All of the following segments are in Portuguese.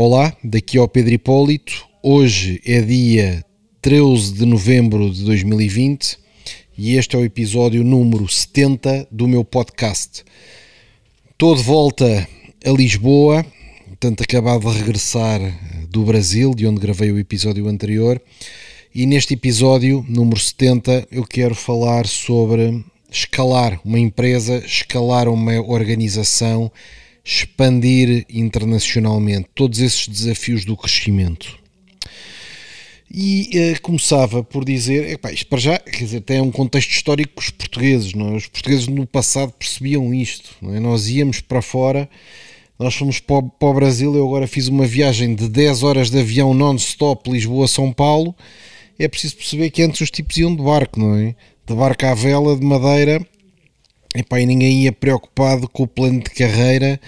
Olá, daqui é o Pedro Hipólito. Hoje é dia 13 de novembro de 2020 e este é o episódio número 70 do meu podcast. Estou de volta a Lisboa, portanto, acabado de regressar do Brasil, de onde gravei o episódio anterior, e neste episódio número 70 eu quero falar sobre escalar uma empresa, escalar uma organização, expandir internacionalmente, todos esses desafios do crescimento. E uh, começava por dizer, epá, isto para já, quer dizer, tem um contexto histórico com os portugueses, não é? Os portugueses no passado percebiam isto, é? Nós íamos para fora, nós fomos para, para o Brasil, eu agora fiz uma viagem de 10 horas de avião non-stop Lisboa-São Paulo, é preciso perceber que antes os tipos iam de barco, não é? de barco à vela, de madeira, Epá, e ninguém ia preocupado com o plano de carreira,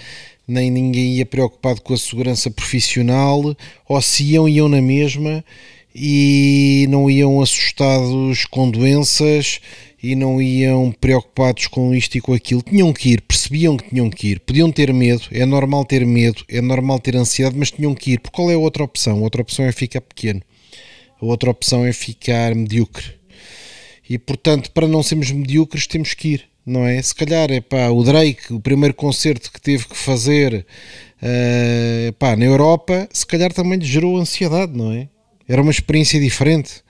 nem ninguém ia preocupado com a segurança profissional, ou se iam, iam na mesma e não iam assustados com doenças e não iam preocupados com isto e com aquilo. Tinham que ir, percebiam que tinham que ir, podiam ter medo, é normal ter medo, é normal ter ansiedade, mas tinham que ir. Porque qual é a outra opção? A outra opção é ficar pequeno, a outra opção é ficar medíocre e portanto, para não sermos medíocres, temos que ir, não é? Se calhar, é pá, o Drake, o primeiro concerto que teve que fazer uh, pá, na Europa, se calhar também lhe gerou ansiedade, não é? Era uma experiência diferente.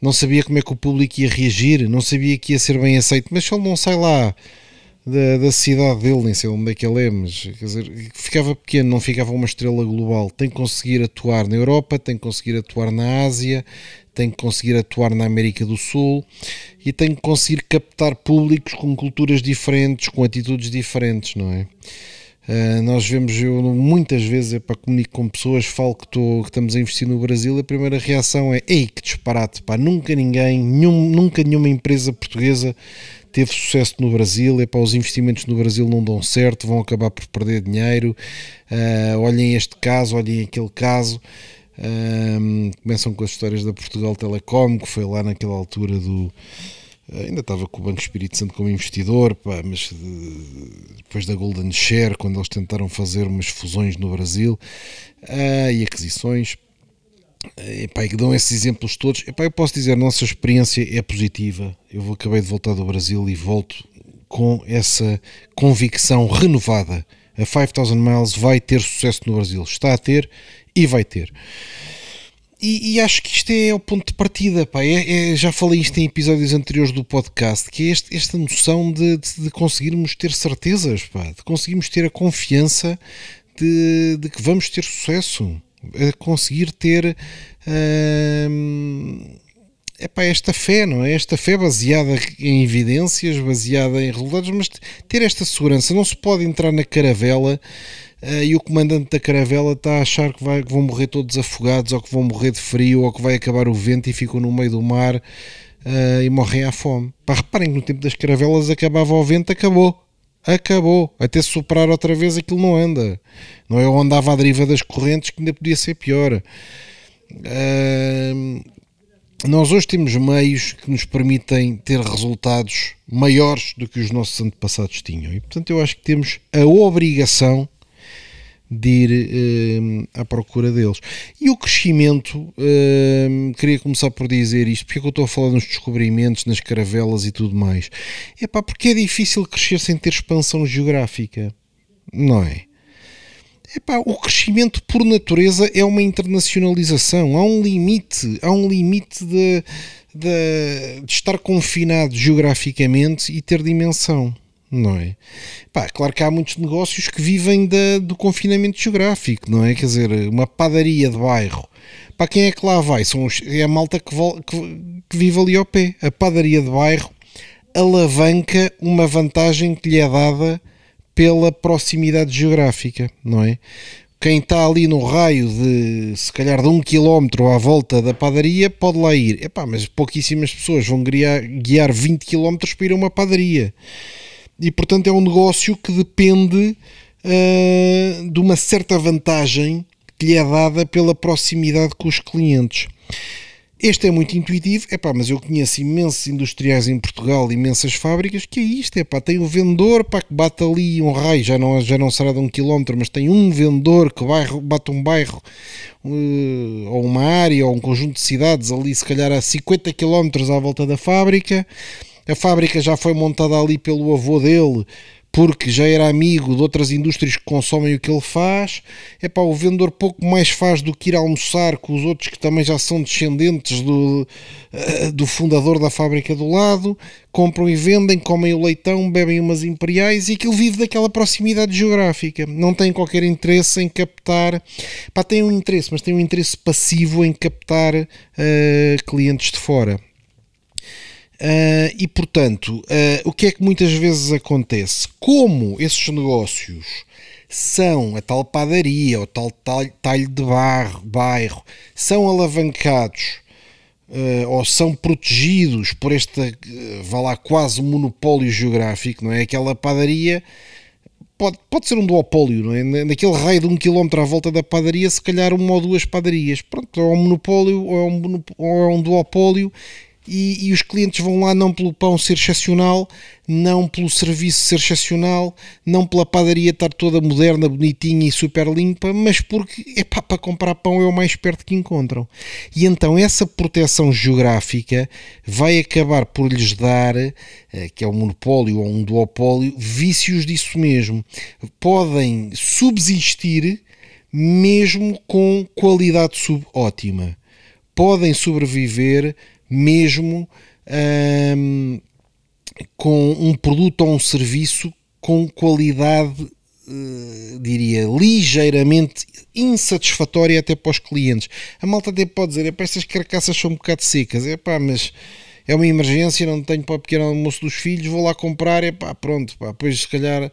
Não sabia como é que o público ia reagir, não sabia que ia ser bem aceito, mas se ele não sai lá da, da cidade dele, nem sei onde é que ele é, mas quer dizer, ficava pequeno, não ficava uma estrela global. Tem que conseguir atuar na Europa, tem que conseguir atuar na Ásia, tem que conseguir atuar na América do Sul e tem que conseguir captar públicos com culturas diferentes, com atitudes diferentes, não é? Uh, nós vemos, eu muitas vezes é para comunicar com pessoas, falo que, tô, que estamos a investir no Brasil, a primeira reação é ei, que disparate, pá, nunca ninguém, nenhum, nunca nenhuma empresa portuguesa teve sucesso no Brasil, é para os investimentos no Brasil não dão certo, vão acabar por perder dinheiro, uh, olhem este caso, olhem aquele caso, um, começam com as histórias da Portugal Telecom, que foi lá naquela altura do. Ainda estava com o Banco Espírito Santo como investidor, pá, mas depois da Golden Share, quando eles tentaram fazer umas fusões no Brasil uh, e aquisições, epá, e que dão esses exemplos todos. Epá, eu posso dizer, a nossa experiência é positiva. Eu acabei de voltar do Brasil e volto com essa convicção renovada. A 5000 Miles vai ter sucesso no Brasil. Está a ter e vai ter. E, e, acho que isto é o ponto de partida, pá. É, é, já falei isto em episódios anteriores do podcast, que é este, esta noção de, de, de, conseguirmos ter certezas, pá, de conseguirmos ter a confiança de, de que vamos ter sucesso, a conseguir ter hum, epá, esta fé, não é? Esta fé baseada em evidências, baseada em resultados, mas ter esta segurança. Não se pode entrar na caravela uh, e o comandante da caravela está a achar que, vai, que vão morrer todos afogados, ou que vão morrer de frio, ou que vai acabar o vento e ficam no meio do mar uh, e morrem à fome. Pá, reparem que no tempo das caravelas acabava o vento, acabou. Acabou. Até superar outra vez aquilo não anda. Não é eu andava à deriva das correntes que ainda podia ser pior. Uh, nós hoje temos meios que nos permitem ter resultados maiores do que os nossos antepassados tinham. E portanto eu acho que temos a obrigação de ir eh, à procura deles. E o crescimento, eh, queria começar por dizer isto, porque é que eu estou a falar nos descobrimentos, nas caravelas e tudo mais? É pá, porque é difícil crescer sem ter expansão geográfica, não é? Epá, o crescimento por natureza é uma internacionalização. Há um limite, há um limite de, de, de estar confinado geograficamente e ter dimensão não é? Claro que há muitos negócios que vivem da, do confinamento geográfico, não é? Quer dizer, uma padaria de bairro, para quem é que lá vai? São os, é a malta que, que, que vive ali ao pé. A padaria de bairro alavanca uma vantagem que lhe é dada pela proximidade geográfica, não é? Quem está ali no raio de se calhar de um quilómetro à volta da padaria pode lá ir. Epá, mas pouquíssimas pessoas vão guiar, guiar 20 quilómetros para ir a uma padaria e portanto é um negócio que depende uh, de uma certa vantagem que lhe é dada pela proximidade com os clientes. Este é muito intuitivo, é pá, mas eu conheço imensos industriais em Portugal, imensas fábricas, que é isto, é pá, tem o vendedor, pá, que bate ali um raio, já não, já não será de um quilómetro, mas tem um vendedor que bairro, bate um bairro, uh, ou uma área, ou um conjunto de cidades ali, se calhar a 50 quilómetros à volta da fábrica, a fábrica já foi montada ali pelo avô dele, porque já era amigo de outras indústrias que consomem o que ele faz. É pá, o vendedor pouco mais faz do que ir almoçar com os outros que também já são descendentes do, eh, do fundador da fábrica do lado. Compram e vendem, comem o leitão, bebem umas imperiais e aquilo vive daquela proximidade geográfica. Não tem qualquer interesse em captar. Pá, tem um interesse, mas tem um interesse passivo em captar uh, clientes de fora. Uh, e portanto, uh, o que é que muitas vezes acontece? Como esses negócios são a tal padaria ou tal talho de barro, bairro, são alavancados uh, ou são protegidos por este, vá lá, quase monopólio geográfico, não é? Aquela padaria pode, pode ser um duopólio, não é? Naquele raio de um quilómetro à volta da padaria, se calhar uma ou duas padarias. Pronto, ou é um monopólio ou é um, ou é um duopólio e, e, os clientes vão lá não pelo pão ser excepcional, não pelo serviço ser excepcional, não pela padaria estar toda moderna, bonitinha e super limpa, mas porque é para comprar pão é o mais perto que encontram. E então essa proteção geográfica vai acabar por lhes dar, eh, que é um monopólio ou um duopólio, vícios disso mesmo. Podem subsistir mesmo com qualidade subótima. Podem sobreviver mesmo com um produto ou um serviço com qualidade, uh, diria, ligeiramente insatisfatória até para os clientes. A malta até pode dizer, é estas carcaças são um bocado secas, é pá, mas é uma emergência, não tenho para o pequeno almoço dos filhos, vou lá comprar, é pá, pronto, pá, depois se calhar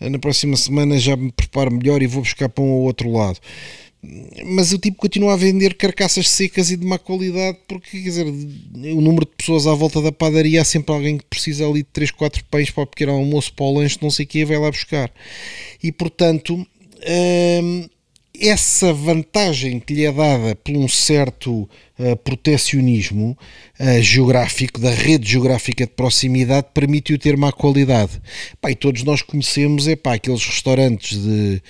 na próxima semana já me preparo melhor e vou buscar para um ou outro lado mas o tipo continua a vender carcaças secas e de má qualidade porque, quer dizer, o número de pessoas à volta da padaria há sempre alguém que precisa ali de 3, 4 pães para o pequeno almoço, para o lanche, não sei o que, vai lá buscar. E, portanto, hum, essa vantagem que lhe é dada por um certo uh, protecionismo uh, geográfico, da rede geográfica de proximidade, permite-o ter má qualidade. Pá, e todos nós conhecemos é pá, aqueles restaurantes de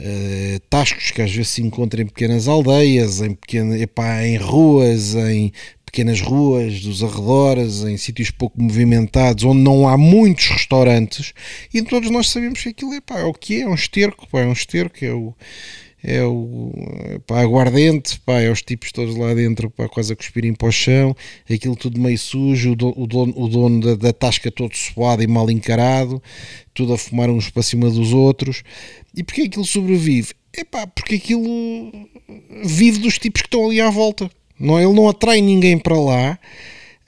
uh, tascos que às vezes se encontram em pequenas aldeias, em, pequena, epá, em ruas, em pequenas ruas dos arredores, em sítios pouco movimentados, onde não há muitos restaurantes, e todos nós sabemos que aquilo epá, é o que é, é um esterco, pá, é um esterco, é o é o pá, aguardente, pá, é os tipos todos lá dentro, pá, quase a cuspirem para o chão, aquilo tudo meio sujo, o dono, o dono, o dono da, da, tasca todo suado e mal encarado, tudo a fumar uns para cima dos outros. E porquê aquilo sobrevive? É pá, porque aquilo vive dos tipos que estão ali à volta. Não, ele não atrai ninguém para lá.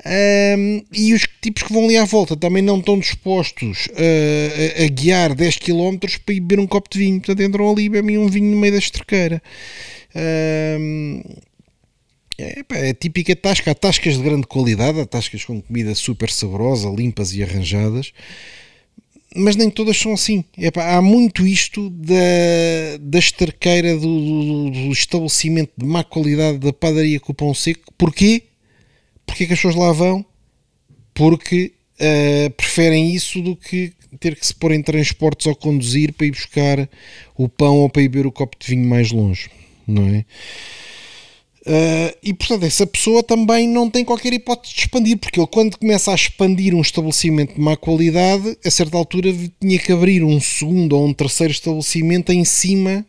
Um, e os tipos que vão ali à volta também não estão dispostos a, a, a guiar 10 km para ir beber um copo de vinho. Portanto, entram ali e bebem um vinho no meio da estrequeira. Um, é, pá, é típica tasca. Há tascas de grande qualidade, há tascas com comida super saborosa, limpas e arranjadas. Mas nem todas são assim. Epá, há muito isto da, da esterqueira do, do, do estabelecimento de má qualidade da padaria com o pão seco. Porquê? Porquê que as pessoas lá vão? Porque uh, preferem isso do que ter que se pôr em transportes ou conduzir para ir buscar o pão ou para ir beber o copo de vinho mais longe, não é? Uh, e portanto, essa pessoa também não tem qualquer hipótese de expandir, porque ele, quando começa a expandir um estabelecimento de má qualidade, a certa altura tinha que abrir um segundo ou um terceiro estabelecimento em cima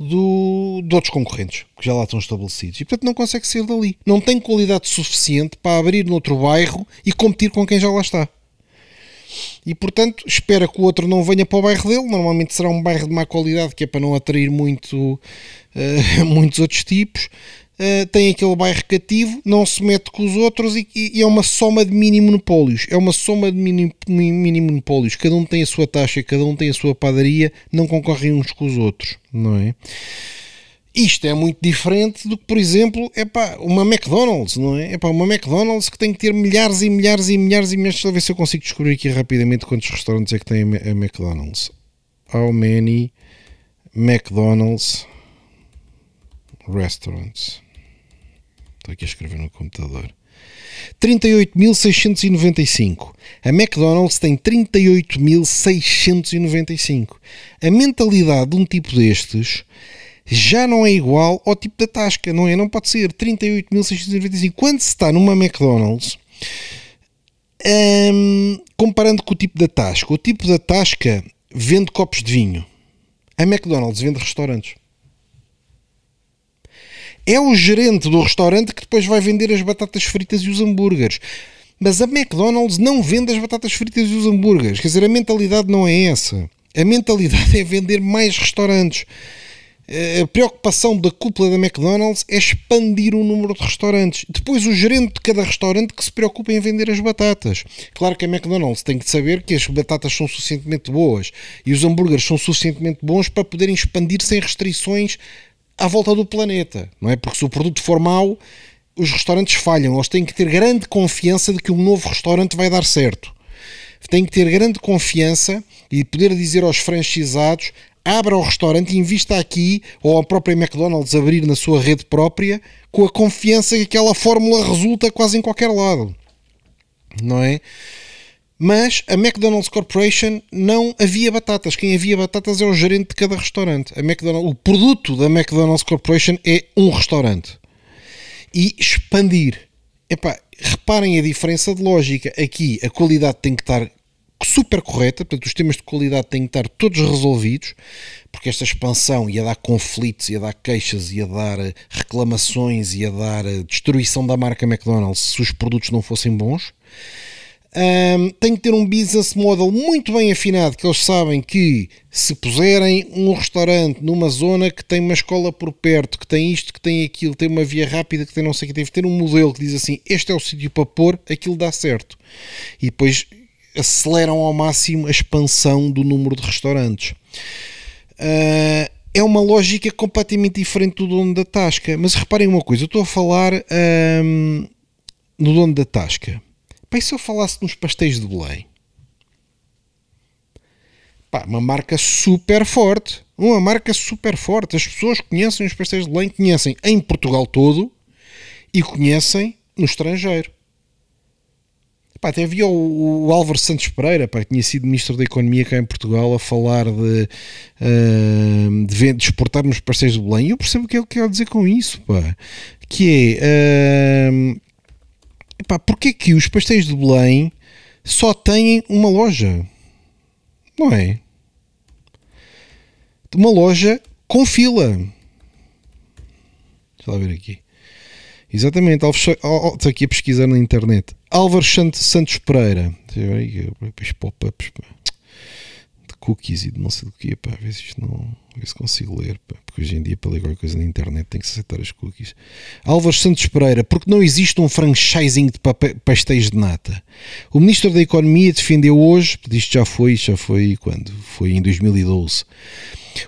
do, de outros concorrentes que já lá estão estabelecidos e portanto não consegue sair dali. Não tem qualidade suficiente para abrir noutro bairro e competir com quem já lá está. E portanto espera que o outro não venha para o bairro dele. Normalmente será um bairro de má qualidade que é para não atrair muito, uh, muitos outros tipos uh, tem aquele bairro cativo, não se mete com os outros e, e, é uma soma de mini monopólios. É uma soma de mini, mini monopólios. Cada um tem a sua taxa, cada um tem a sua padaria, não concorrem uns com os outros, não é? Isto é muito diferente do que, por exemplo, é uma McDonald's, não é? É pá, uma McDonald's que tem que ter milhares e milhares e milhares e milhares. Deixa eu ver se eu consigo descobrir aqui rapidamente quantos restaurantes é que tem a McDonald's. How many McDonald's restaurants? Estou aqui a escrever no computador. 38.695. A McDonald's tem 38.695. A mentalidade de um tipo destes já não é igual ao tipo da tasca, não é? Não pode ser 38.695. Quando se está numa McDonald's, hum, comparando com o tipo da tasca, o tipo da tasca vende copos de vinho. A McDonald's vende restaurantes. É o gerente do restaurante que depois vai vender as batatas fritas e os hambúrgueres. Mas a McDonald's não vende as batatas fritas e os hambúrgueres. Quer dizer, a mentalidade não é essa. A mentalidade é vender mais restaurantes. A preocupação da cúpula da McDonald's é expandir o número de restaurantes. Depois, o gerente de cada restaurante que se preocupa em vender as batatas. Claro que a McDonald's tem que saber que as batatas são suficientemente boas e os hambúrgueres são suficientemente bons para poderem expandir sem restrições à volta do planeta, não é? Porque se o produto for mau, os restaurantes falham. Eles têm que ter grande confiança de que um novo restaurante vai dar certo. Têm que ter grande confiança e poder dizer aos franchisados abra o restaurante invista aqui, ou a própria McDonald's abrir na sua rede própria, com a confiança que aquela fórmula resulta quase em qualquer lado. Não é? Mas a McDonald's Corporation não havia batatas. Quem havia batatas é o gerente de cada restaurante. A McDonald's, o produto da McDonald's Corporation é um restaurante. E expandir. Epá, reparem a diferença de lógica. Aqui a qualidade tem que estar super correta, portanto, os temas de qualidade têm que estar todos resolvidos, porque esta expansão ia dar conflitos, ia dar queixas, ia dar eh, reclamações, ia dar eh, destruição da marca McDonald's se os produtos não fossem bons. Um, tem que ter um business model muito bem afinado, que eles sabem que se puserem um restaurante numa zona que tem uma escola por perto, que tem isto, que tem aquilo, tem uma via rápida, que tem não sei o que, deve ter um modelo que diz assim: este é o sítio para pôr, aquilo dá certo. E depois aceleram ao máximo a expansão do número de restaurantes. Uh, é uma lógica completamente diferente do dono da Tasca. Mas reparem uma coisa, eu estou a falar um, no dono da Tasca. E se eu falasse nos pastéis de Belém? Pá, uma marca super forte. Uma marca super forte. As pessoas conhecem os pastéis de Belém, conhecem em Portugal todo e conhecem no estrangeiro. Pá, até havia o, o, Álvaro Santos Pereira, pá, que tinha sido Ministro da Economia cá em Portugal, a falar de, uh, de, de exportarmos parceiros de Belém. E eu percebo o que ele quer dizer com isso, pá. Que é. Uh, pá, porque é que os pastéis de Belém só têm uma loja? Não é? Uma loja com fila. Deixa lá ver aqui. Exatamente, estou aqui a pesquisar na internet. Álvaro Santos Pereira. Depois pop-ups de cookies e de não sei do que. Pá, ver se isto não. Ver se consigo ler. Pá, porque hoje em dia, para ler qualquer coisa na internet, tem que aceitar as cookies. Álvaro Santos Pereira. Porque não existe um franchising de pastéis de nata. O Ministro da Economia defendeu hoje. Isto já foi, já foi quando? Foi em 2012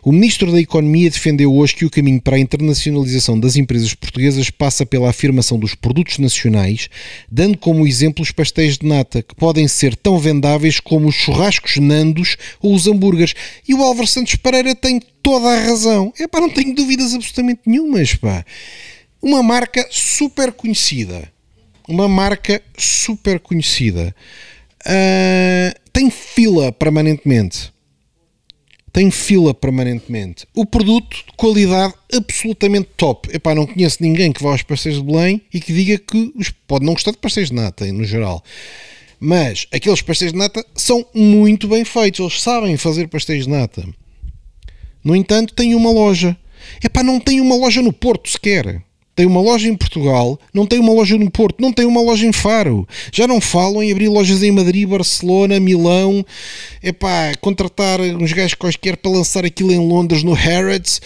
o Ministro da Economia defendeu hoje que o caminho para a internacionalização das empresas portuguesas passa pela afirmação dos produtos nacionais, dando como exemplo os pastéis de nata, que podem ser tão vendáveis como os churrascos nandos ou os hambúrgueres. E o Álvaro Santos Pereira tem toda a razão. É pá, não tenho dúvidas absolutamente nenhumas, pá. Uma marca super conhecida. Uma marca super conhecida. Uh, tem fila permanentemente tem fila permanentemente. O produto de qualidade absolutamente top. Epá, não conheço ninguém que vá aos pastéis de Belém e que diga que pode não gostar de pastéis de nata, no geral. Mas aqueles pastéis de nata são muito bem feitos. Eles sabem fazer pastéis de nata. No entanto, tem uma loja. Epá, não tem uma loja no Porto sequer tem uma loja em Portugal, não tem uma loja no Porto, não tem uma loja em Faro. Já não falam em abrir lojas em Madrid, Barcelona, Milão, epá, contratar uns gajos quaisquer para lançar aquilo em Londres, no Harrods.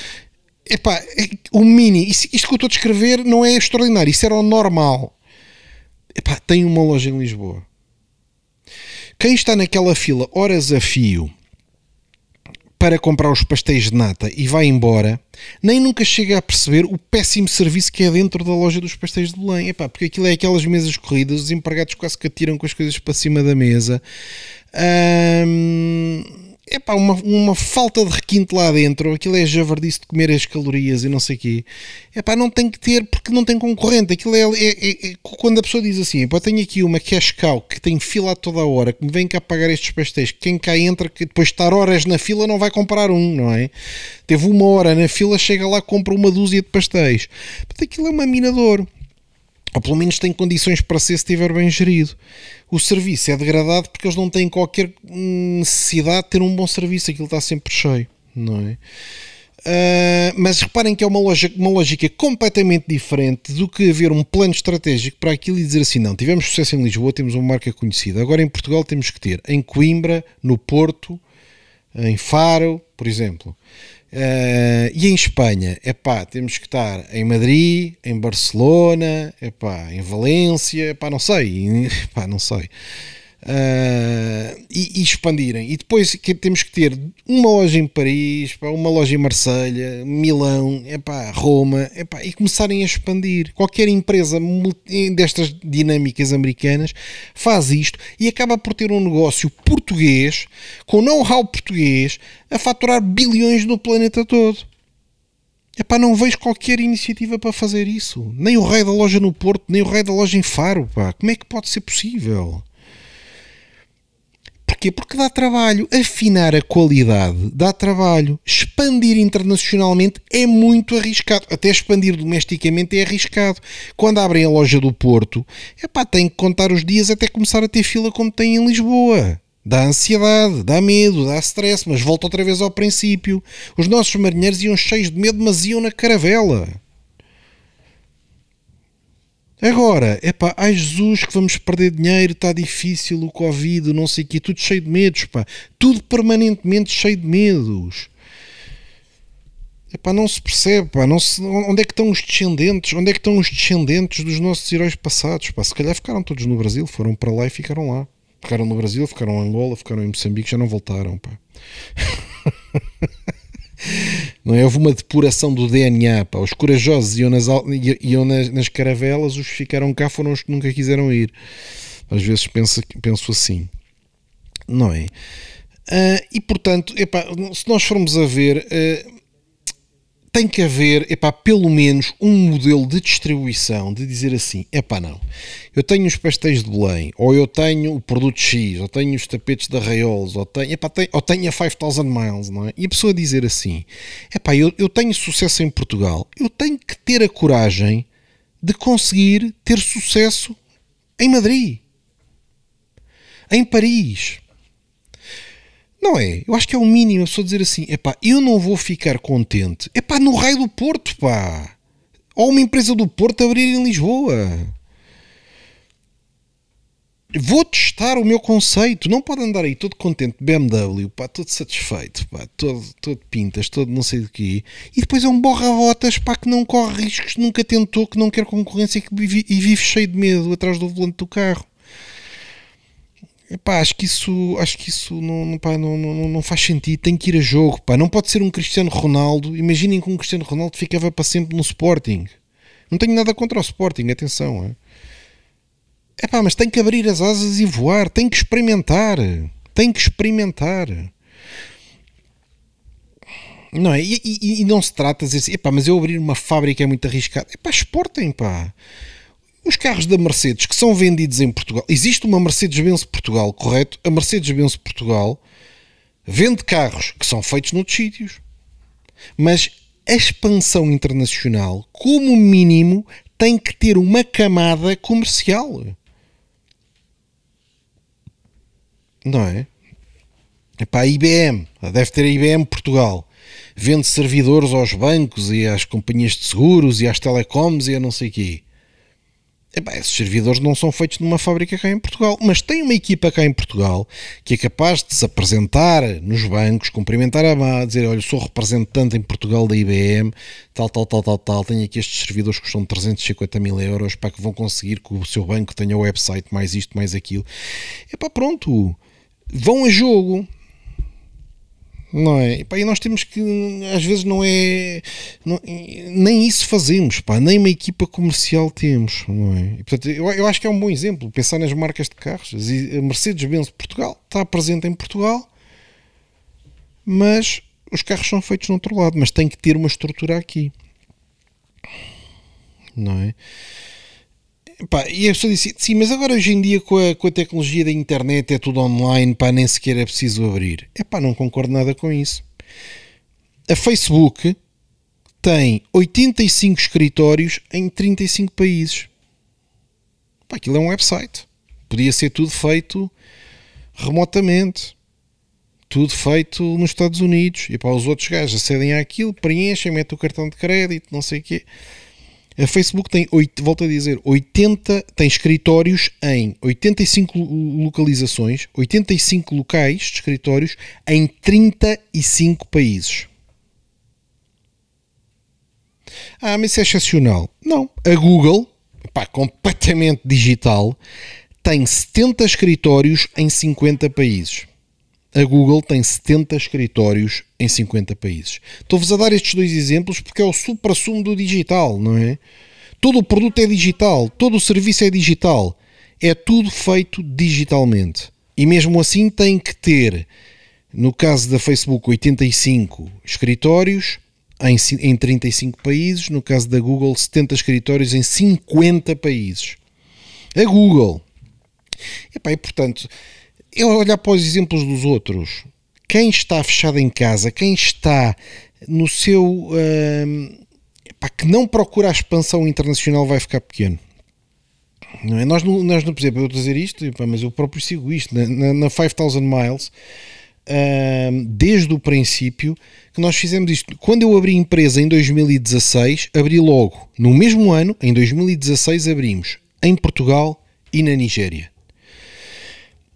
Epá, é, o mini, isto, isto que eu estou a descrever não é extraordinário, isso era o normal. Epá, tem uma loja em Lisboa. Quem está naquela fila horas a fio para comprar os pastéis de nata e vai embora, nem nunca chega a perceber o péssimo serviço que é dentro da loja dos pastéis de Belém. Epá, porque aquilo é aquelas mesas corridas, os empregados quase que atiram com as coisas para cima da mesa. Hum, é pá, uma, uma falta de requinte lá dentro, aquilo é javardice de comer as calorias e não sei o quê. É pá, não tem que ter porque não tem concorrente. Aquilo é, é, é, é quando a pessoa diz assim, pá, tenho aqui uma cash cow que tem fila toda a hora, que me vem cá pagar estes pastéis, quem cá entra, que depois de estar horas na fila não vai comprar um, não é? Teve uma hora na fila, chega lá, compra uma dúzia de pastéis. Portanto, aquilo é uma minador ou pelo menos tem condições para ser se estiver bem gerido. O serviço é degradado porque eles não têm qualquer necessidade de ter um bom serviço, aquilo está sempre cheio, não é? Uh, mas reparem que é uma lógica, uma lógica completamente diferente do que haver um plano estratégico para aquilo e dizer assim: não, tivemos sucesso em Lisboa, temos uma marca conhecida, agora em Portugal temos que ter em Coimbra, no Porto, em Faro, por exemplo. Uh, e em Espanha, é pá, temos que estar em Madrid, em Barcelona, é pá, em Valência, é não sei, pá, não sei uh, e, e, expandirem. E depois que temos que ter uma loja em Paris, pá, uma loja em Marselha, Milão, epá, Roma, epá, e começarem a expandir. Qualquer empresa destas dinâmicas americanas faz isto e acaba por ter um negócio português, com know-how português, a faturar bilhões no planeta todo. Epá, não vejo qualquer iniciativa para fazer isso. Nem o rei da loja no Porto, nem o rei da loja em Faro. Pá. Como é que pode ser possível? Porquê? Porque dá trabalho. Afinar a qualidade dá trabalho. Expandir internacionalmente é muito arriscado. Até expandir domesticamente é arriscado. Quando abrem a loja do Porto, é pá, tem que contar os dias até começar a ter fila como tem em Lisboa. Dá ansiedade, dá medo, dá stress, mas volta outra vez ao princípio. Os nossos marinheiros iam cheios de medo, mas iam na caravela. Agora, é pá, ai Jesus que vamos perder dinheiro, está difícil o Covid, não sei o quê, tudo cheio de medos, pá, tudo permanentemente cheio de medos. É pá, não se percebe, pá, não se, onde é que estão os descendentes, onde é que estão os descendentes dos nossos heróis passados, pá, se calhar ficaram todos no Brasil, foram para lá e ficaram lá. Ficaram no Brasil, ficaram em Angola, ficaram em Moçambique, já não voltaram, pá. Não é? Houve uma depuração do DNA. Pá. Os corajosos iam nas, iam nas, nas caravelas, os que ficaram cá foram os que nunca quiseram ir. Às vezes penso, penso assim. Não é? Uh, e portanto, epá, se nós formos a ver, uh, tem que haver, epá, pelo menos um modelo de distribuição de dizer assim, epá não, eu tenho os pastéis de Belém, ou eu tenho o produto X, ou tenho os tapetes da Rayols, ou tenho, epá, tenho, ou tenho a 5000 Miles, não é? E a pessoa dizer assim, epá, eu, eu tenho sucesso em Portugal, eu tenho que ter a coragem de conseguir ter sucesso em Madrid, em Paris, não é? Eu acho que é o mínimo a pessoa dizer assim: epá, eu não vou ficar contente. Epá, no raio do Porto, pá. Ou uma empresa do Porto abrir em Lisboa. Vou testar o meu conceito. Não pode andar aí todo contente, BMW, pá, todo satisfeito, pá, todo, todo pintas, todo não sei do quê. E depois é um borra-botas, pá, que não corre riscos, nunca tentou, que não quer concorrência que vive, e vive cheio de medo atrás do volante do carro. Epá, acho que isso, acho que isso não, pá, não, não, não faz sentido. Tem que ir a jogo. Pá. Não pode ser um Cristiano Ronaldo. Imaginem que um Cristiano Ronaldo ficava para sempre no Sporting. Não tenho nada contra o Sporting, atenção. É epá, mas tem que abrir as asas e voar. Tem que experimentar. Tem que experimentar. Não é? E, e, e não se trata de dizer assim, epá, mas eu abrir uma fábrica é muito arriscado. Epá, exportem, pá. Os carros da Mercedes que são vendidos em Portugal, existe uma Mercedes-Benz Portugal, correto? A Mercedes-Benz Portugal vende carros que são feitos noutros sítios. Mas a expansão internacional, como mínimo, tem que ter uma camada comercial. Não é? Epá, a IBM, deve ter a IBM Portugal. Vende servidores aos bancos e às companhias de seguros e às telecoms e a não sei o quê. Epá, esses servidores não são feitos numa fábrica cá em Portugal, mas tem uma equipa cá em Portugal que é capaz de se apresentar nos bancos, cumprimentar a mão, dizer: Olha, sou representante em Portugal da IBM, tal, tal, tal, tal, tal. Tenho aqui estes servidores que custam 350 mil euros para que vão conseguir que o seu banco tenha o website, mais isto, mais aquilo. Epá, pronto, vão a jogo não é? E, pá, e nós temos que, às vezes, não é. Não, nem isso fazemos, pá, nem uma equipa comercial temos, não é? E, portanto, eu, eu acho que é um bom exemplo pensar nas marcas de carros. A Mercedes-Benz Portugal está presente em Portugal, mas os carros são feitos no outro lado, mas tem que ter uma estrutura aqui. Não é? Pá, e a pessoa disse, sim, mas agora hoje em dia com a, com a tecnologia da internet é tudo online, pá, nem sequer é preciso abrir. É pá, não concordo nada com isso. A Facebook tem 85 escritórios em 35 países. Pá, aquilo é um website. Podia ser tudo feito remotamente. Tudo feito nos Estados Unidos. E para os outros gajos acedem àquilo, preenchem, metem o cartão de crédito, não sei o quê. A Facebook tem, 8, volto a dizer, 80, tem escritórios em 85 localizações, 85 locais de escritórios em 35 países. Ah, mas isso é excepcional. Não. A Google, pá, completamente digital, tem 70 escritórios em 50 países. A Google tem 70 escritórios em 50 países. Estou-vos a dar estes dois exemplos porque é o supra-sumo do digital, não é? Todo o produto é digital, todo o serviço é digital. É tudo feito digitalmente. E mesmo assim tem que ter, no caso da Facebook, 85 escritórios em, em 35 países, no caso da Google, 70 escritórios em 50 países. A Google. Epá, e portanto, eu olhar para os exemplos dos outros, quem está fechado em casa, quem está no seu. Uh, que não procura a expansão internacional vai ficar pequeno. Não é? Nós, nós não, por exemplo, eu dizer isto, mas eu próprio sigo isto. Na, na, na 5000 Miles, uh, desde o princípio, que nós fizemos isto. Quando eu abri empresa em 2016, abri logo. No mesmo ano, em 2016, abrimos em Portugal e na Nigéria.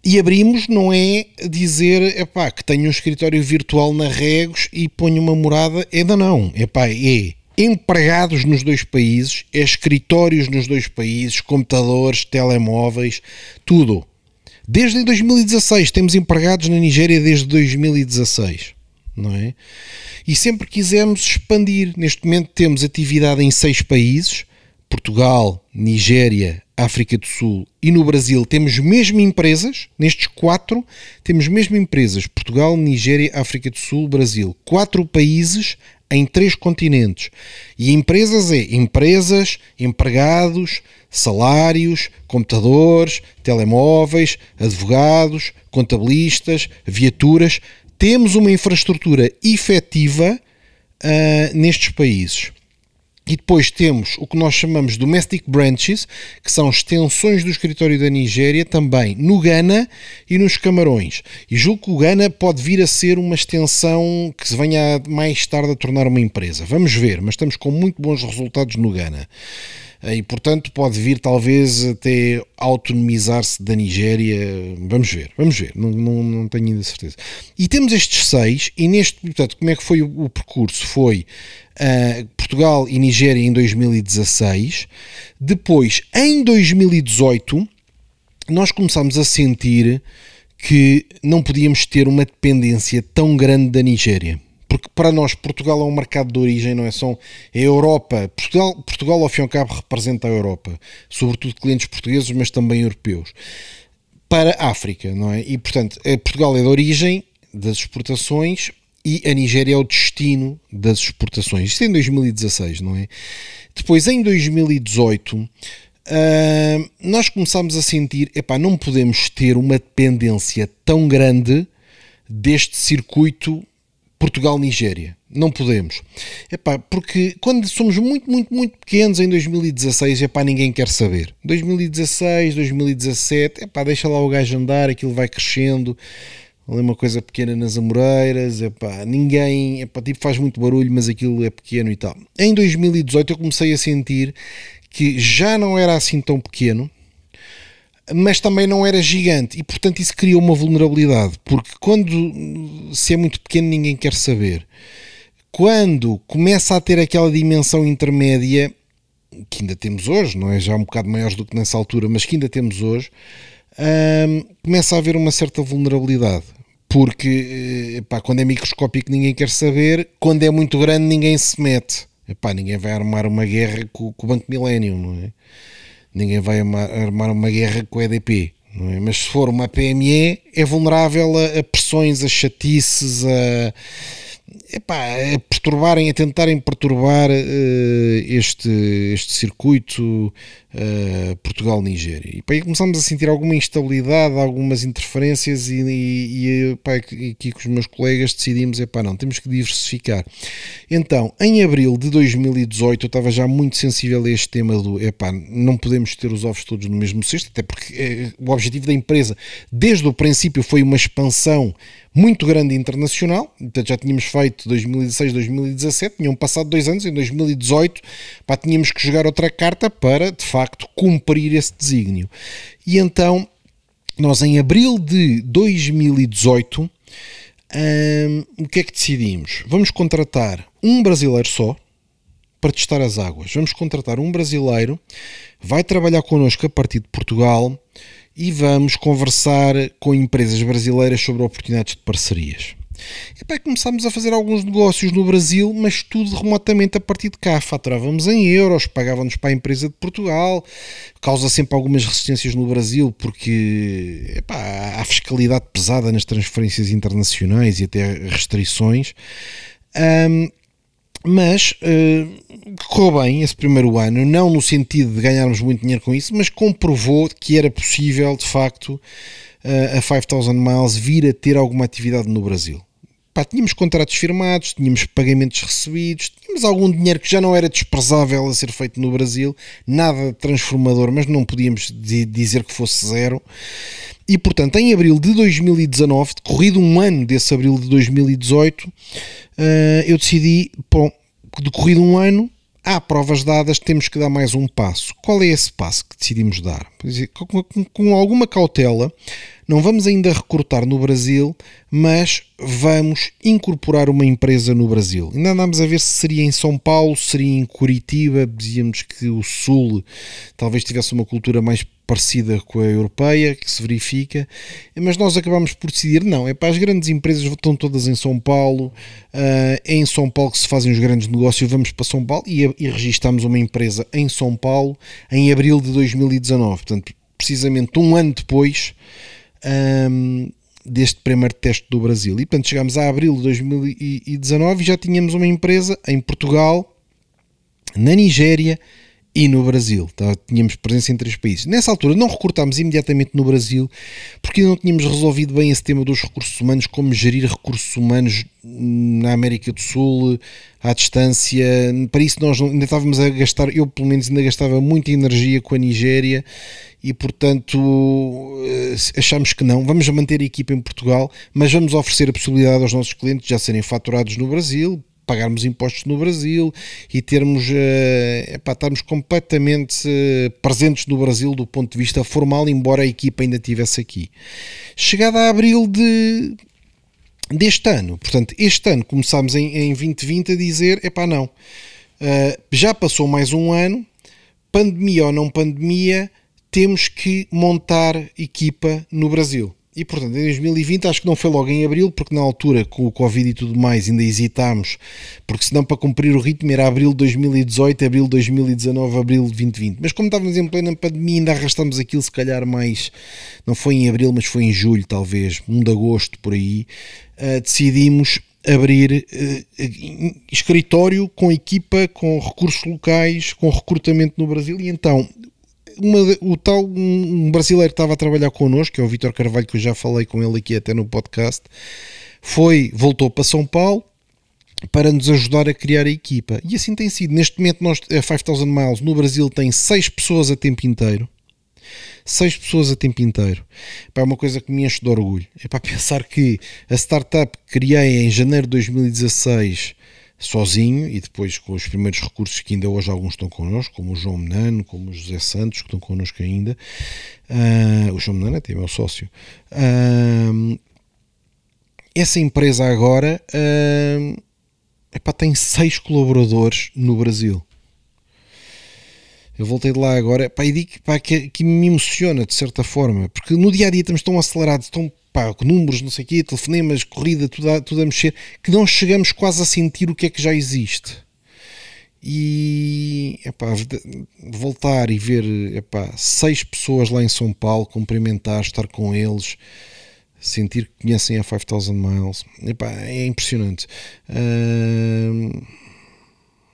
E abrimos não é dizer epá, que tenho um escritório virtual na Regos e ponho uma morada. Ainda não. Epá, é empregados nos dois países, é escritórios nos dois países, computadores, telemóveis, tudo. Desde 2016 temos empregados na Nigéria desde 2016, não é? E sempre quisemos expandir. Neste momento temos atividade em seis países: Portugal, Nigéria, África do Sul e no Brasil temos mesmo empresas, nestes quatro, temos mesmo empresas, Portugal, Nigéria, África do Sul, Brasil, quatro países em três continentes. E empresas é empresas, empregados, salários, computadores, telemóveis, advogados, contabilistas, viaturas. Temos uma infraestrutura efetiva uh, nestes países. E depois temos o que nós chamamos domestic branches, que são extensões do escritório da Nigéria, também no Ghana e nos Camarões. E julgo que o Ghana pode vir a ser uma extensão que se venha mais tarde a tornar uma empresa. Vamos ver, mas estamos com muito bons resultados no Ghana. E portanto pode vir talvez até autonomizar-se da Nigéria. Vamos ver, vamos ver, não, não, não tenho ainda certeza. E temos estes seis, e neste, portanto, como é que foi o, o percurso? Foi uh, Portugal e Nigéria em 2016. Depois, em 2018, nós começámos a sentir que não podíamos ter uma dependência tão grande da Nigéria. Porque para nós Portugal é um mercado de origem, não é só é a Europa. Portugal, Portugal, ao fim e ao cabo, representa a Europa, sobretudo clientes portugueses, mas também europeus. Para a África, não é? E portanto, Portugal é de origem das exportações, e a Nigéria é o destino das exportações. Isto é em 2016, não é? Depois, em 2018, uh, ah, nós começámos a sentir, epá, não podemos ter uma dependência tão grande deste circuito Portugal-Nigéria. Não podemos. Epá, porque quando somos muito, muito, muito pequenos em 2016, epá, ninguém quer saber. 2016, 2017, epá, deixa lá o gajo andar, aquilo vai crescendo ali uma coisa pequena nas Amoreiras, epá, ninguém, epá, tipo, faz muito barulho, mas aquilo é pequeno e tal. Em 2018 eu comecei a sentir que já não era assim tão pequeno, mas também não era gigante e portanto isso criou uma vulnerabilidade, porque quando se é muito pequeno ninguém quer saber. Quando começa a ter aquela dimensão intermédia, que ainda temos hoje, não é já um bocado maiores do que nessa altura, mas que ainda temos hoje, hum, começa a haver uma certa vulnerabilidade porque epá, quando é microscópico ninguém quer saber, quando é muito grande ninguém se mete. Epá, ninguém vai armar uma guerra com, com o Banco Millennium, não é? Ninguém vai armar, armar uma guerra com o EDP, É? Mas se for uma PME, é vulnerável a, a pressões, a chatices, a epá, a perturbarem, a tentarem perturbar uh, este, este circuito uh, Portugal-Nigéria. E aí começamos a sentir alguma instabilidade, algumas interferências e, e, e epá, aqui com os meus colegas decidimos, epá, não, temos que diversificar. Então, em abril de 2018 eu estava já muito sensível a este tema do, epá, não podemos ter os ovos todos no mesmo cesto, até porque eh, o objetivo da empresa desde o princípio foi uma expansão muito grande internacional, portanto já tínhamos feito 2016, 2017, tinham passado dois anos, em 2018 pá, tínhamos que jogar outra carta para, de facto, cumprir esse desígnio. E então, nós em abril de 2018, hum, o que é que decidimos? Vamos contratar um brasileiro só, para testar as águas. Vamos contratar um brasileiro, vai trabalhar connosco a partir de Portugal e vamos conversar com empresas brasileiras sobre oportunidades de parcerias. E pá, começámos a fazer alguns negócios no Brasil, mas tudo remotamente a partir de cá. Faturávamos em euros, pagávamos para a empresa de Portugal, causa sempre algumas resistências no Brasil, porque epá, há fiscalidade pesada nas transferências internacionais e até restrições. Um, mas uh, correu bem esse primeiro ano, não no sentido de ganharmos muito dinheiro com isso, mas comprovou que era possível, de facto, uh, a 5000 Miles vir a ter alguma atividade no Brasil. Pá, tínhamos contratos firmados, tínhamos pagamentos recebidos, tínhamos algum dinheiro que já não era desprezável a ser feito no Brasil, nada transformador, mas não podíamos dizer que fosse zero. E portanto, em abril de 2019, decorrido um ano desse abril de 2018, uh, eu decidi, bom, decorrido um ano, há provas dadas, temos que dar mais um passo. Qual é esse passo que decidimos dar? Com alguma cautela, não vamos ainda recrutar no Brasil, mas vamos incorporar uma empresa no Brasil. Ainda andámos a ver se seria em São Paulo, seria em Curitiba, dizíamos que o Sul talvez tivesse uma cultura mais parecida com a europeia, que se verifica, mas nós acabamos por decidir, não, é para as grandes empresas estão todas em São Paulo, é em São Paulo que se fazem os grandes negócios, vamos para São Paulo e, e registamos uma empresa em São Paulo em abril de 2019, portanto, precisamente um ano depois um, deste primeiro teste do Brasil. E portanto chegámos a abril de 2019 e já tínhamos uma empresa em Portugal, na Nigéria e no Brasil. Tá? Tínhamos presença em três países. Nessa altura não recrutámos imediatamente no Brasil porque não tínhamos resolvido bem esse tema dos recursos humanos, como gerir recursos humanos na América do Sul, à distância. Para isso nós ainda estávamos a gastar, eu pelo menos ainda gastava muita energia com a Nigéria e portanto eh, achamos que não. Vamos manter a equipa em Portugal, mas vamos oferecer a possibilidade aos nossos clientes já serem faturados no Brasil, pagarmos impostos no Brasil e termos, uh, epá, estarmos completamente uh, presentes no Brasil do ponto de vista formal, embora a equipa ainda estivesse aqui. Chegada a abril de, deste ano, portanto, este ano começámos em, em 2020 a dizer: epá, não, uh, já passou mais um ano, pandemia ou não pandemia, temos que montar equipa no Brasil. E portanto, em 2020 acho que não foi logo em abril, porque na altura, com o Covid e tudo mais, ainda hesitámos, porque senão para cumprir o ritmo era abril de 2018, abril de 2019, abril de 2020. Mas como estávamos em plena pandemia, ainda arrastamos aquilo, se calhar mais, não foi em abril, mas foi em julho, talvez, 1 de agosto, por aí, uh, decidimos abrir uh, escritório com equipa, com recursos locais, com recrutamento no Brasil, e então uma, o tal um brasileiro que estava a trabalhar connosco, que é o Vitor Carvalho, que eu já falei com ele aqui até no podcast, foi, voltou para São Paulo para nos ajudar a criar a equipa. E assim tem sido. Neste momento, nós, a 5000 Miles no Brasil tem 6 pessoas a tempo inteiro. 6 pessoas a tempo inteiro. É uma coisa que me enche de orgulho. É para pensar que a startup que criei em janeiro de 2016 sozinho e depois com os primeiros recursos que ainda hoje alguns estão connosco, como o João Menano, como o José Santos, que estão connosco ainda. Uh, o João Menano até é meu sócio. Uh, essa empresa agora uh, epá, tem seis colaboradores no Brasil. Eu voltei de lá agora pá, e digo que, que me emociona de certa forma, porque no dia a dia estamos tão acelerados, tão pá, números, não sei o quê, telefonemas, corrida, tudo a, tudo a mexer, que não chegamos quase a sentir o que é que já existe. e epá, voltar e ver epá, seis pessoas lá em São Paulo, cumprimentar, estar com eles, sentir que conhecem a 5000 Miles, epá, é impressionante. Uh,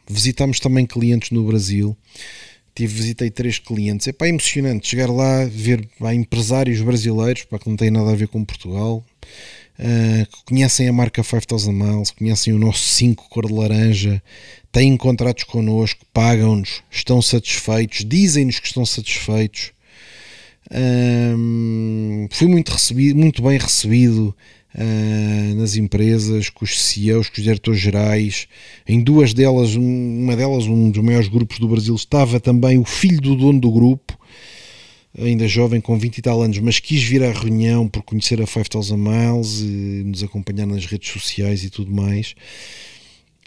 visitámos também clientes no Brasil. Tive, visitei três clientes. É pá, emocionante chegar lá, ver pá, empresários brasileiros pá, que não têm nada a ver com Portugal, uh, que conhecem a marca 5000 Miles, conhecem o nosso 5 cor de laranja, têm contratos connosco, pagam-nos, estão satisfeitos, dizem-nos que estão satisfeitos. Um, fui muito, recebido, muito bem recebido uh, nas empresas, com os CEOs, com os diretores gerais. Em duas delas, uma delas, um dos maiores grupos do Brasil, estava também o filho do dono do grupo, ainda jovem, com 20 e tal anos, mas quis vir à reunião por conhecer a 5000 Miles, e nos acompanhar nas redes sociais e tudo mais.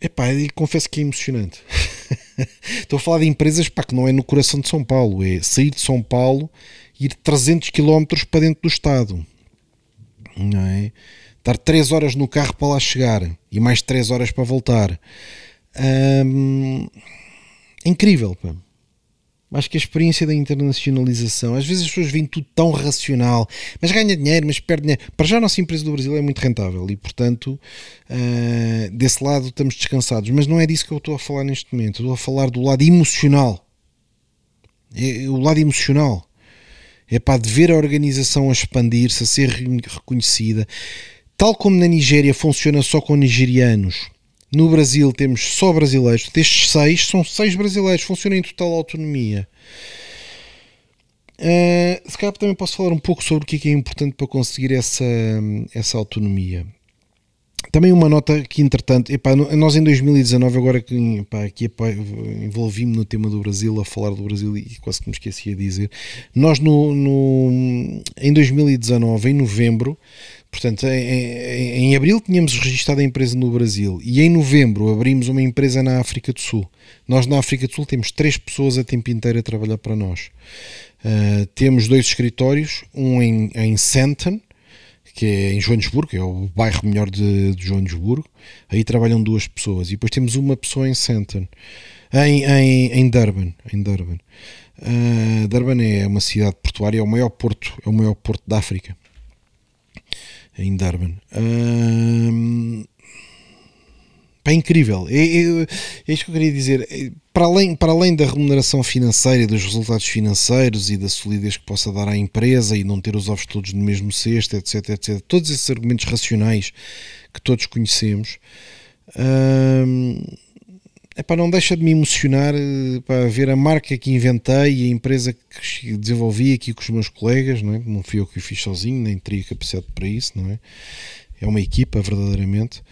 Epá, e confesso que é emocionante. Estou a falar de empresas pá, que não é no coração de São Paulo, é sair de São Paulo e ir 300 km para dentro do Estado. É? Estar 3 horas no carro para lá chegar e mais 3 horas para voltar. Hum, é incrível, pá. Acho que a experiência da internacionalização, às vezes as pessoas veem tudo tão racional, mas ganha dinheiro, mas perde dinheiro. Para já a nossa empresa do Brasil é muito rentável e, portanto, uh, desse lado estamos descansados. Mas não é disso que eu estou a falar neste momento. estou a falar do lado emocional. É, o lado emocional. É para ver a organização a expandir-se, a ser reconhecida. Tal como na Nigéria funciona só com nigerianos no Brasil temos só brasileiros. Destes seis, são seis brasileiros. Funcionam em total autonomia. Uh, se calhar também posso falar um pouco sobre o que é, que é importante para conseguir essa, essa autonomia. Também uma nota que, entretanto, epá, nós em 2019, agora que epá, aqui envolvi-me no tema do Brasil, a falar do Brasil e quase que me esqueci de dizer, nós no, no, em 2019, em novembro, Portanto, em, em, em, abril tínhamos registrado a empresa no Brasil e em novembro abrimos uma empresa na África do Sul. Nós na África do Sul temos três pessoas a tempo inteiro a trabalhar para nós. Uh, temos dois escritórios, um em, em Santon, que é em Joanesburgo, é o bairro melhor de, de Joanesburgo. Aí trabalham duas pessoas. E depois temos uma pessoa em Santon, em, em, em Durban. Em Durban. Uh, Durban é uma cidade portuária, é o maior porto, é o maior porto da África em Durban. é incrível. É, é, é isto que eu queria dizer. Para além, para além da remuneração financeira, dos resultados financeiros e da solidez que possa dar à empresa e não ter os ovos todos no mesmo cesto, etc, etc. Todos esses argumentos racionais que todos conhecemos. Hum, Epá, não deixa de me emocionar eh, para ver a marca que inventei e a empresa que desenvolvi aqui com os meus colegas, não, é? não fui eu que o fiz sozinho, nem teria capacidade para isso, não é? É uma equipa, verdadeiramente.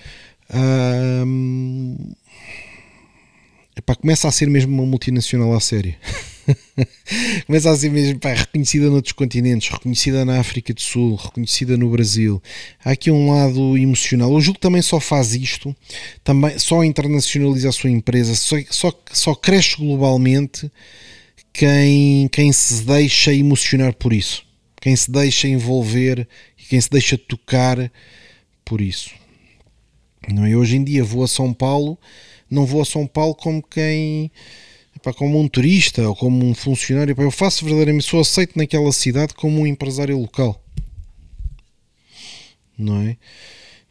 Um, epá, começa a ser mesmo uma multinacional à série. começa a ser mesmo reconhecida noutros continentes, reconhecida na África do Sul, reconhecida no Brasil. Há aqui um lado emocional. O jogo também só faz isto, também só internacionaliza a sua empresa, só, só, só cresce globalmente quem, quem se deixa emocionar por isso, quem se deixa envolver e quem se deixa tocar por isso. Não é? Hoje em dia vou a São Paulo, não vou a São Paulo como quem epá, como um turista ou como um funcionário, epá, eu faço verdadeiramente, sou aceito naquela cidade como um empresário local. Não é?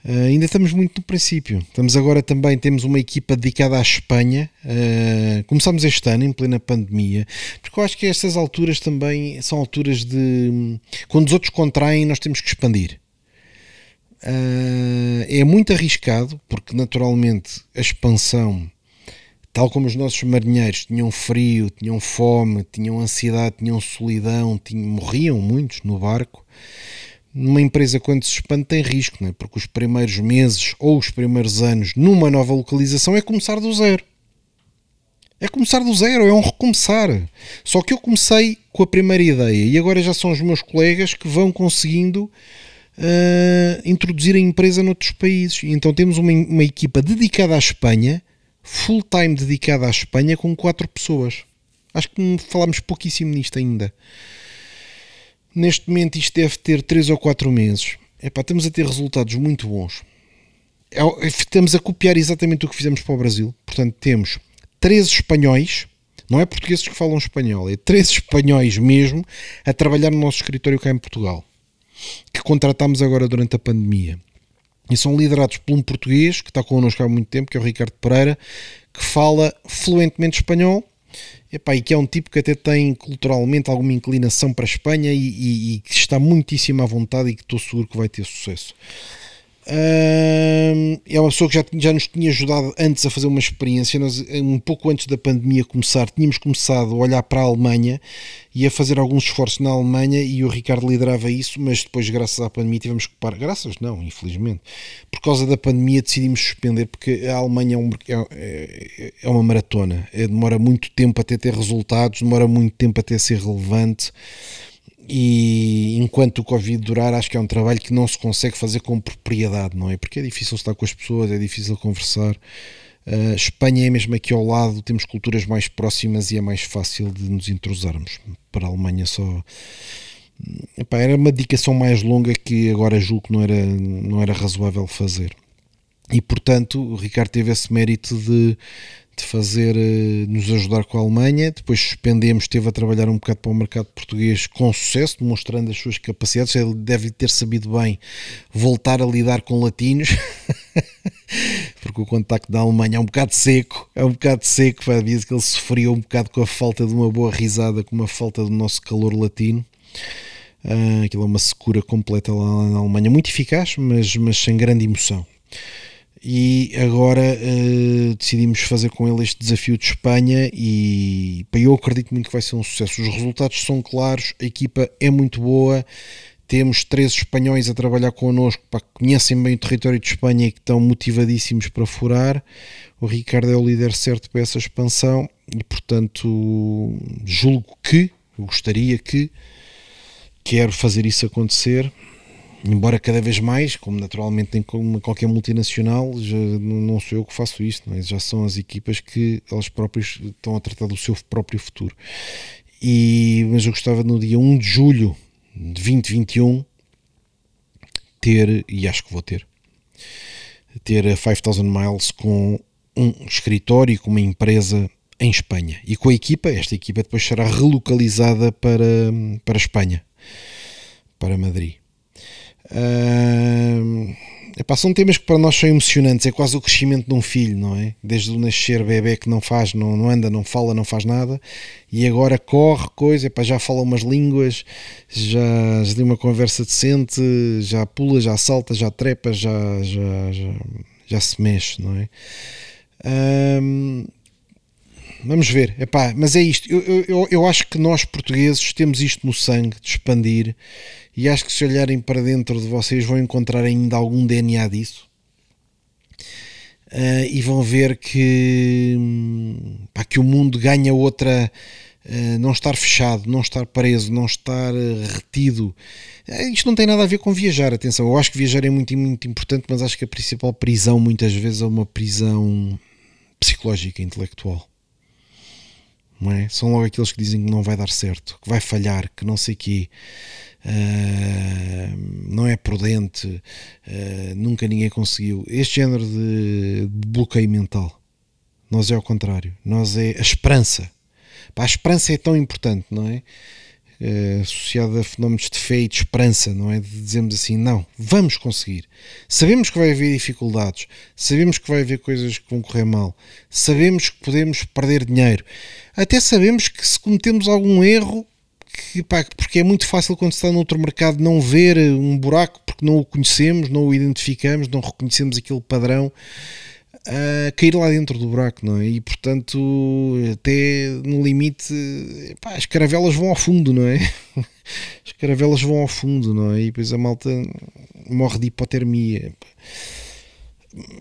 Uh, ainda estamos muito no princípio. Estamos agora também, temos uma equipa dedicada à Espanha. Uh, começámos este ano, em plena pandemia, porque eu acho que estas alturas também são alturas de. Quando os outros contraem, nós temos que expandir. Uh, é muito arriscado, porque naturalmente a expansão Tal como os nossos marinheiros tinham frio, tinham fome, tinham ansiedade, tinham solidão, tinham, morriam muitos no barco. Numa empresa, quando se expande, tem risco, né? porque os primeiros meses ou os primeiros anos numa nova localização é começar do zero. É começar do zero, é um recomeçar. Só que eu comecei com a primeira ideia e agora já são os meus colegas que vão conseguindo uh, introduzir a empresa noutros países. Então temos uma, uma equipa dedicada à Espanha full-time dedicado à Espanha com quatro pessoas. Acho que falámos pouquíssimo nisto ainda. Neste momento isto deve ter 3 ou 4 meses. Epá, estamos a ter resultados muito bons. É estamos a copiar exatamente o que fizemos para o Brasil. Portanto, temos três espanhóis, não é portugueses que falam espanhol, é três espanhóis mesmo, a trabalhar no nosso escritório cá em Portugal, que contratámos agora durante a pandemia. E são liderados por um português que está connosco há muito tempo, que é o Ricardo Pereira, que fala fluentemente espanhol Epá, e que é um tipo que até tem culturalmente alguma inclinação para a Espanha e, e, que está muitíssimo à vontade e que estou seguro que vai ter sucesso é uma pessoa que já, já nos tinha ajudado antes a fazer uma experiência. Nós, um pouco antes da pandemia começar, tínhamos começado a olhar para a Alemanha e a fazer alguns esforços na Alemanha. E o Ricardo liderava isso, mas depois, graças à pandemia, tivemos que parar. Graças, não, infelizmente, por causa da pandemia, decidimos suspender porque a Alemanha é, um, é, é, é uma maratona. É, demora muito tempo até ter resultados, demora muito tempo até ser relevante e enquanto o Covid durar, acho que é um trabalho que não se consegue fazer com propriedade, não é? Porque é difícil estar com as pessoas, é difícil conversar. Uh, Espanha é mesmo aqui ao lado, temos culturas mais próximas e é mais fácil de nos entrosarmos. Para a Alemanha só. Epá, era uma dedicação mais longa que agora julgo que não era, não era razoável fazer. E portanto, o Ricardo teve esse mérito de, de fazer, eh, nos ajudar com a Alemanha. Depois suspendemos, esteve a trabalhar um bocado para o mercado português com sucesso, demonstrando as suas capacidades. Ele deve ter sabido bem voltar a lidar com latinos, porque o contacto da Alemanha é um bocado seco. É um bocado seco. Vai dizer que ele sofria um bocado com a falta de uma boa risada, com uma falta do nosso calor latino. Uh, aquilo é uma secura completa lá na Alemanha, muito eficaz, mas, mas sem grande emoção e agora uh, decidimos fazer com ele este desafio de Espanha e eu acredito muito que vai ser um sucesso. Os resultados são claros, a equipa é muito boa, temos três espanhóis a trabalhar connosco, pá, que conhecem bem o território de Espanha e que estão motivadíssimos para furar. O Ricardo é o líder certo para essa expansão e, portanto, julgo que, gostaria que, quero fazer isso acontecer embora cada vez mais, como naturalmente em qualquer multinacional, já não sou eu que faço isto, é? já são as equipas que elas próprias estão a tratar do seu próprio futuro. E, mas eu gostava no dia 1 de julho de 2021 ter, e acho que vou ter, ter a 5000 Miles com um escritório, com uma empresa em Espanha. E com a equipa, esta equipa depois será relocalizada para, para a Espanha, para Madrid. Uh, epá, são temas que para nós são emocionantes, é quase o crescimento de um filho, não é? Desde o nascer, bebê que não faz, não, não anda, não fala, não faz nada, e agora corre, coisa, epá, já fala umas línguas, já, já tem uma conversa decente, já pula, já salta, já trepa, já, já, já, já se mexe, não é? vamos ver, epá, mas é isto. Eu, eu, eu acho que nós portugueses temos isto no sangue de expandir e acho que se olharem para dentro de vocês vão encontrar ainda algum DNA disso. Uh, e vão ver que, pá, que o mundo ganha outra. Uh, não estar fechado, não estar preso, não estar uh, retido. isto não tem nada a ver com viajar, atenção. Eu acho que viajar é muito, muito importante, mas acho que a principal prisão muitas vezes é uma prisão psicológica, intelectual. É? São logo aqueles que dizem que não vai dar certo, que vai falhar, que não sei o quê uh, não é prudente, uh, nunca ninguém conseguiu. Este género de bloqueio mental, nós é ao contrário, nós é a esperança. Pá, a esperança é tão importante, não é? Uh, associada a fenómenos de fé e de esperança, não é? De dizermos assim, não, vamos conseguir. Sabemos que vai haver dificuldades, sabemos que vai haver coisas que vão correr mal, sabemos que podemos perder dinheiro, até sabemos que se cometemos algum erro, que, pá, porque é muito fácil quando se está noutro mercado não ver um buraco porque não o conhecemos, não o identificamos, não reconhecemos aquele padrão a cair lá dentro do buraco, não é? E portanto, até no limite, as caravelas vão ao fundo, não é? As caravelas vão ao fundo, não é? E depois a malta morre de hipotermia.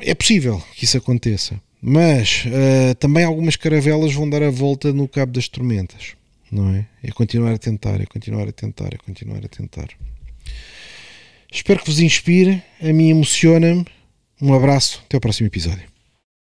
É possível que isso aconteça, mas uh, também algumas caravelas vão dar a volta no cabo das tormentas não é? É continuar a tentar, é continuar a tentar, é continuar a tentar. Espero que vos inspire, a mim emociona-me. Um abraço, até o próximo episódio.